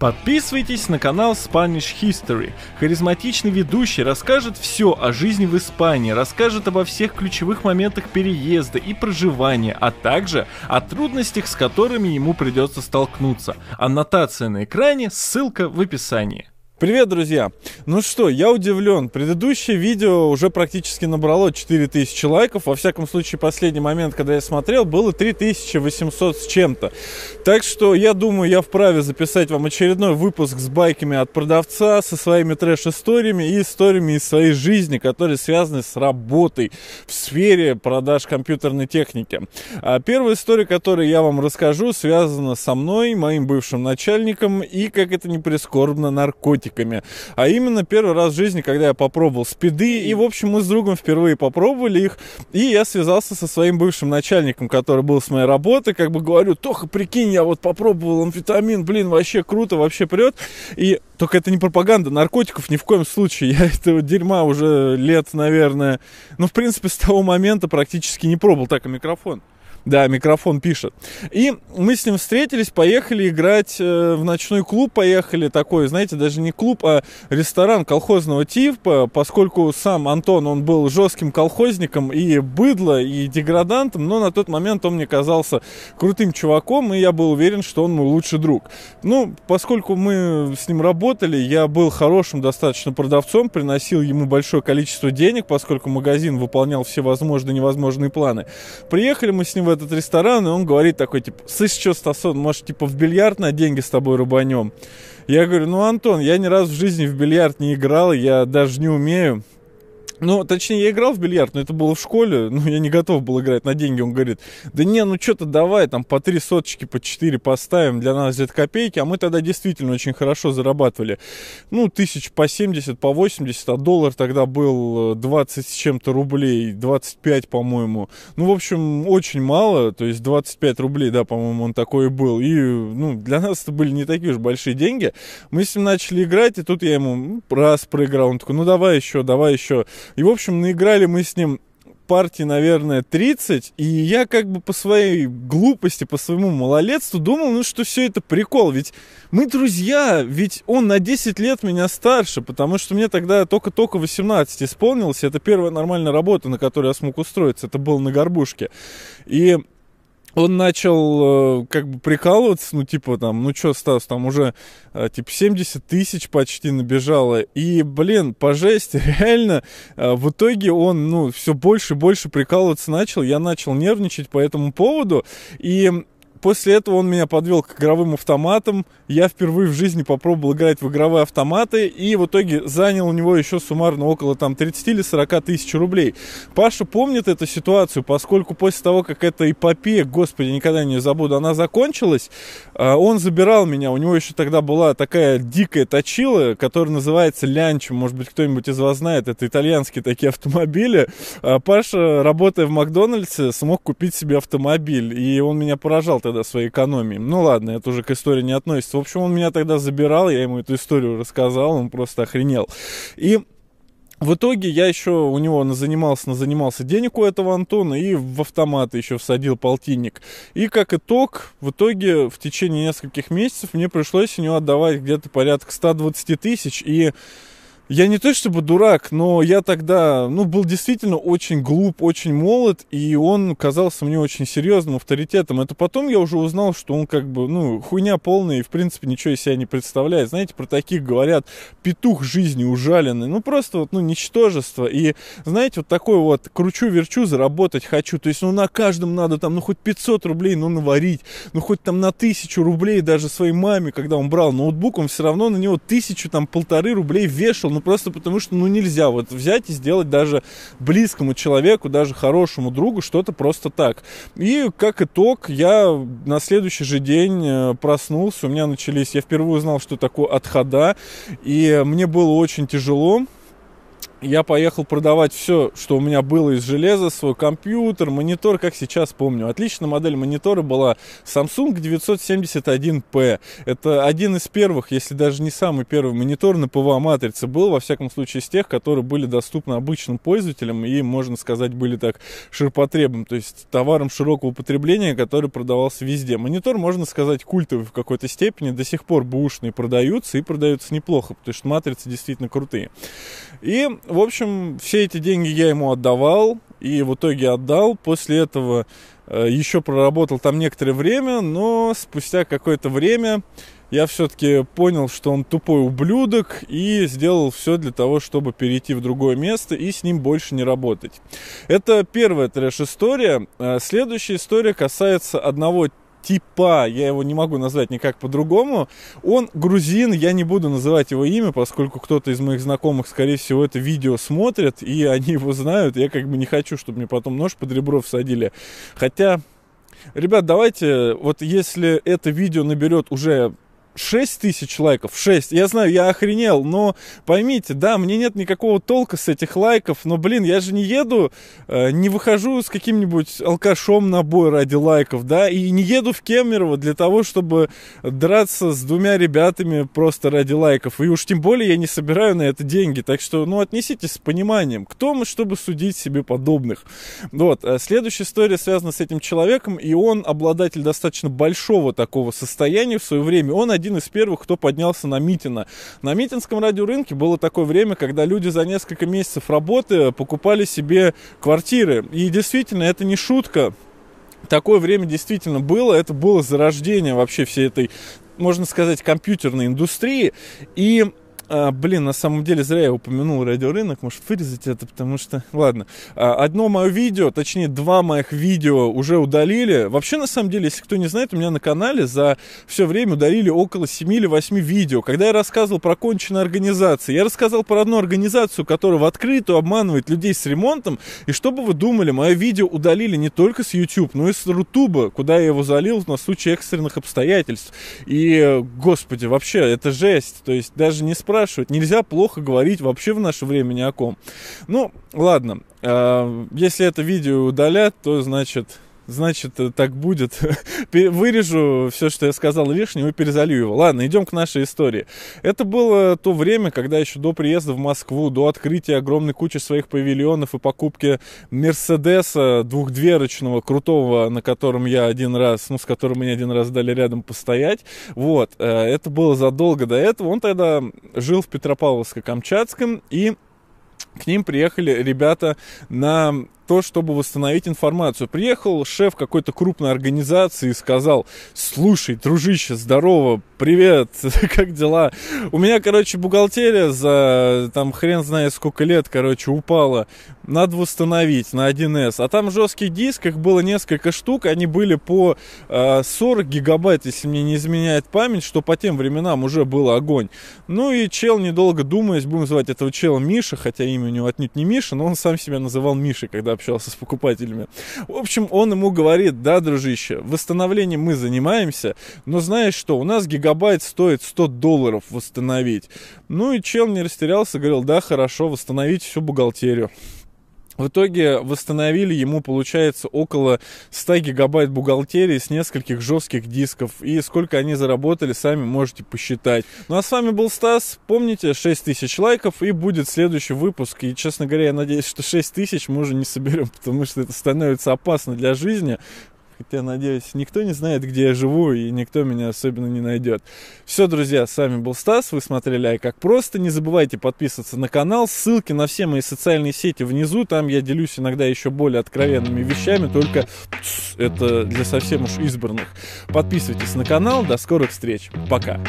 Подписывайтесь на канал Spanish History. Харизматичный ведущий расскажет все о жизни в Испании, расскажет обо всех ключевых моментах переезда и проживания, а также о трудностях, с которыми ему придется столкнуться. Аннотация на экране, ссылка в описании. Привет, друзья! Ну что, я удивлен. Предыдущее видео уже практически набрало 4000 лайков. Во всяком случае, последний момент, когда я смотрел, было 3800 с чем-то. Так что я думаю, я вправе записать вам очередной выпуск с байками от продавца, со своими трэш-историями и историями из своей жизни, которые связаны с работой в сфере продаж компьютерной техники. А первая история, которую я вам расскажу, связана со мной, моим бывшим начальником и, как это не прискорбно, наркотиками наркотиками. А именно первый раз в жизни, когда я попробовал спиды, и, в общем, мы с другом впервые попробовали их, и я связался со своим бывшим начальником, который был с моей работы, как бы говорю, Тоха, прикинь, я вот попробовал амфетамин, блин, вообще круто, вообще прет, и только это не пропаганда наркотиков ни в коем случае. Я этого дерьма уже лет, наверное, ну, в принципе, с того момента практически не пробовал. Так, а микрофон. Да, микрофон пишет. И мы с ним встретились, поехали играть э, в ночной клуб, поехали такой, знаете, даже не клуб, а ресторан колхозного типа, поскольку сам Антон, он был жестким колхозником и быдло, и деградантом, но на тот момент он мне казался крутым чуваком, и я был уверен, что он мой лучший друг. Ну, поскольку мы с ним работали, я был хорошим достаточно продавцом, приносил ему большое количество денег, поскольку магазин выполнял все возможные и невозможные планы. Приехали мы с ним в этот ресторан, и он говорит такой, типа, слышь, что, Стасон, может, типа, в бильярд на деньги с тобой рубанем? Я говорю, ну, Антон, я ни разу в жизни в бильярд не играл, я даже не умею. Ну, точнее, я играл в бильярд, но это было в школе, ну, я не готов был играть на деньги. Он говорит, да не, ну что-то давай, там по три соточки, по четыре поставим, для нас это копейки, а мы тогда действительно очень хорошо зарабатывали. Ну, тысяч по 70, по 80, а доллар тогда был 20 э, с чем-то рублей, 25, по-моему. Ну, в общем, очень мало, то есть 25 рублей, да, по-моему, он такой был. И, ну, для нас это были не такие уж большие деньги. Мы с ним начали играть, и тут я ему раз проиграл, он такой, ну, давай еще, давай еще. И, в общем, наиграли мы с ним партии, наверное, 30, и я как бы по своей глупости, по своему малолетству думал, ну, что все это прикол, ведь мы друзья, ведь он на 10 лет меня старше, потому что мне тогда только-только 18 исполнилось, это первая нормальная работа, на которую я смог устроиться, это было на горбушке. И он начал э, как бы прикалываться, ну, типа, там, ну, что, Стас, там уже, э, типа, 70 тысяч почти набежало. И, блин, по жести, реально, э, в итоге он, ну, все больше и больше прикалываться начал. Я начал нервничать по этому поводу. И После этого он меня подвел к игровым автоматам. Я впервые в жизни попробовал играть в игровые автоматы и в итоге занял у него еще суммарно около там 30 или 40 тысяч рублей. Паша помнит эту ситуацию, поскольку после того, как эта эпопея, господи, никогда не забуду, она закончилась, а, он забирал меня. У него еще тогда была такая дикая точила, которая называется Лянчо. Может быть, кто-нибудь из вас знает, это итальянские такие автомобили. А, Паша, работая в Макдональдсе, смог купить себе автомобиль, и он меня поражал тогда своей экономией. Ну ладно, это уже к истории не относится. В общем, он меня тогда забирал, я ему эту историю рассказал, он просто охренел. И в итоге я еще у него занимался, занимался денег у этого Антона и в автомат еще всадил полтинник. И как итог, в итоге в течение нескольких месяцев мне пришлось у него отдавать где-то порядка 120 тысяч. И я не то чтобы дурак, но я тогда, ну, был действительно очень глуп, очень молод, и он казался мне очень серьезным авторитетом. Это потом я уже узнал, что он как бы, ну, хуйня полная и, в принципе, ничего из себя не представляет. Знаете, про таких говорят, петух жизни ужаленный. Ну, просто вот, ну, ничтожество. И, знаете, вот такой вот кручу-верчу, заработать хочу. То есть, ну, на каждом надо там, ну, хоть 500 рублей, ну, наварить. Ну, хоть там на тысячу рублей даже своей маме, когда он брал ноутбук, он все равно на него тысячу, там, полторы рублей вешал. Ну, ну просто потому что ну нельзя вот взять и сделать даже близкому человеку, даже хорошему другу что-то просто так. И как итог, я на следующий же день э, проснулся, у меня начались, я впервые узнал, что такое отхода, и мне было очень тяжело, я поехал продавать все, что у меня было из железа, свой компьютер, монитор, как сейчас помню. Отличная модель монитора была Samsung 971P. Это один из первых, если даже не самый первый монитор на PVA-матрице был, во всяком случае, из тех, которые были доступны обычным пользователям и, можно сказать, были так ширпотребом, то есть товаром широкого потребления, который продавался везде. Монитор, можно сказать, культовый в какой-то степени, до сих пор бушные продаются и продаются неплохо, потому что матрицы действительно крутые. И в общем, все эти деньги я ему отдавал, и в итоге отдал. После этого э, еще проработал там некоторое время, но спустя какое-то время я все-таки понял, что он тупой ублюдок и сделал все для того, чтобы перейти в другое место и с ним больше не работать. Это первая трэш-история. Э, следующая история касается одного типа, я его не могу назвать никак по-другому. Он грузин, я не буду называть его имя, поскольку кто-то из моих знакомых, скорее всего, это видео смотрит, и они его знают. Я как бы не хочу, чтобы мне потом нож под ребро всадили. Хотя, ребят, давайте, вот если это видео наберет уже 6 тысяч лайков, 6. Я знаю, я охренел, но поймите, да, мне нет никакого толка с этих лайков, но, блин, я же не еду, э, не выхожу с каким-нибудь алкашом на бой ради лайков, да, и не еду в Кемерово для того, чтобы драться с двумя ребятами просто ради лайков. И уж тем более я не собираю на это деньги, так что, ну, отнеситесь с пониманием. Кто мы, чтобы судить себе подобных? Вот, э, следующая история связана с этим человеком, и он обладатель достаточно большого такого состояния в свое время. Он один из первых, кто поднялся на Митина. На Митинском радиорынке было такое время, когда люди за несколько месяцев работы покупали себе квартиры. И действительно, это не шутка. Такое время действительно было. Это было зарождение вообще всей этой можно сказать, компьютерной индустрии. И а, блин, на самом деле зря я упомянул радиорынок, может вырезать это, потому что... Ладно. А, одно мое видео, точнее два моих видео уже удалили. Вообще, на самом деле, если кто не знает, у меня на канале за все время удалили около 7 или 8 видео. Когда я рассказывал про конченые организации, я рассказал про одну организацию, которая в открытую обманывает людей с ремонтом. И что бы вы думали, мое видео удалили не только с YouTube, но и с Рутуба, куда я его залил на случай экстренных обстоятельств. И, господи, вообще, это жесть. То есть даже не спрашивайте спрашивать. Нельзя плохо говорить вообще в наше время ни о ком. Ну, ладно. Э, если это видео удалят, то значит значит, э, так будет. Вырежу все, что я сказал лишнего и перезалью его. Ладно, идем к нашей истории. Это было то время, когда еще до приезда в Москву, до открытия огромной кучи своих павильонов и покупки Мерседеса двухдверочного, крутого, на котором я один раз, ну, с которым мне один раз дали рядом постоять. Вот, э, это было задолго до этого. Он тогда жил в Петропавловско-Камчатском и к ним приехали ребята на то, чтобы восстановить информацию. Приехал шеф какой-то крупной организации и сказал, слушай, дружище, здорово, привет, как дела? У меня, короче, бухгалтерия за там хрен знает сколько лет, короче, упала. Надо восстановить на 1С. А там жестких дисках было несколько штук, они были по э, 40 гигабайт, если мне не изменяет память, что по тем временам уже был огонь. Ну и чел, недолго думаясь, будем звать этого чела Миша, хотя имя у него отнюдь не Миша, но он сам себя называл Мишей, когда общался с покупателями. В общем, он ему говорит, да, дружище, восстановлением мы занимаемся, но знаешь что, у нас гигабайт стоит 100 долларов восстановить. Ну и чел не растерялся, говорил, да, хорошо, восстановить всю бухгалтерию. В итоге восстановили ему, получается, около 100 гигабайт бухгалтерии с нескольких жестких дисков. И сколько они заработали, сами можете посчитать. Ну а с вами был Стас. Помните, 6 тысяч лайков и будет следующий выпуск. И, честно говоря, я надеюсь, что 6 тысяч мы уже не соберем, потому что это становится опасно для жизни. Хотя, надеюсь, никто не знает, где я живу, и никто меня особенно не найдет. Все, друзья, с вами был Стас, вы смотрели Ай Как Просто. Не забывайте подписываться на канал, ссылки на все мои социальные сети внизу, там я делюсь иногда еще более откровенными вещами, только это для совсем уж избранных. Подписывайтесь на канал, до скорых встреч, пока!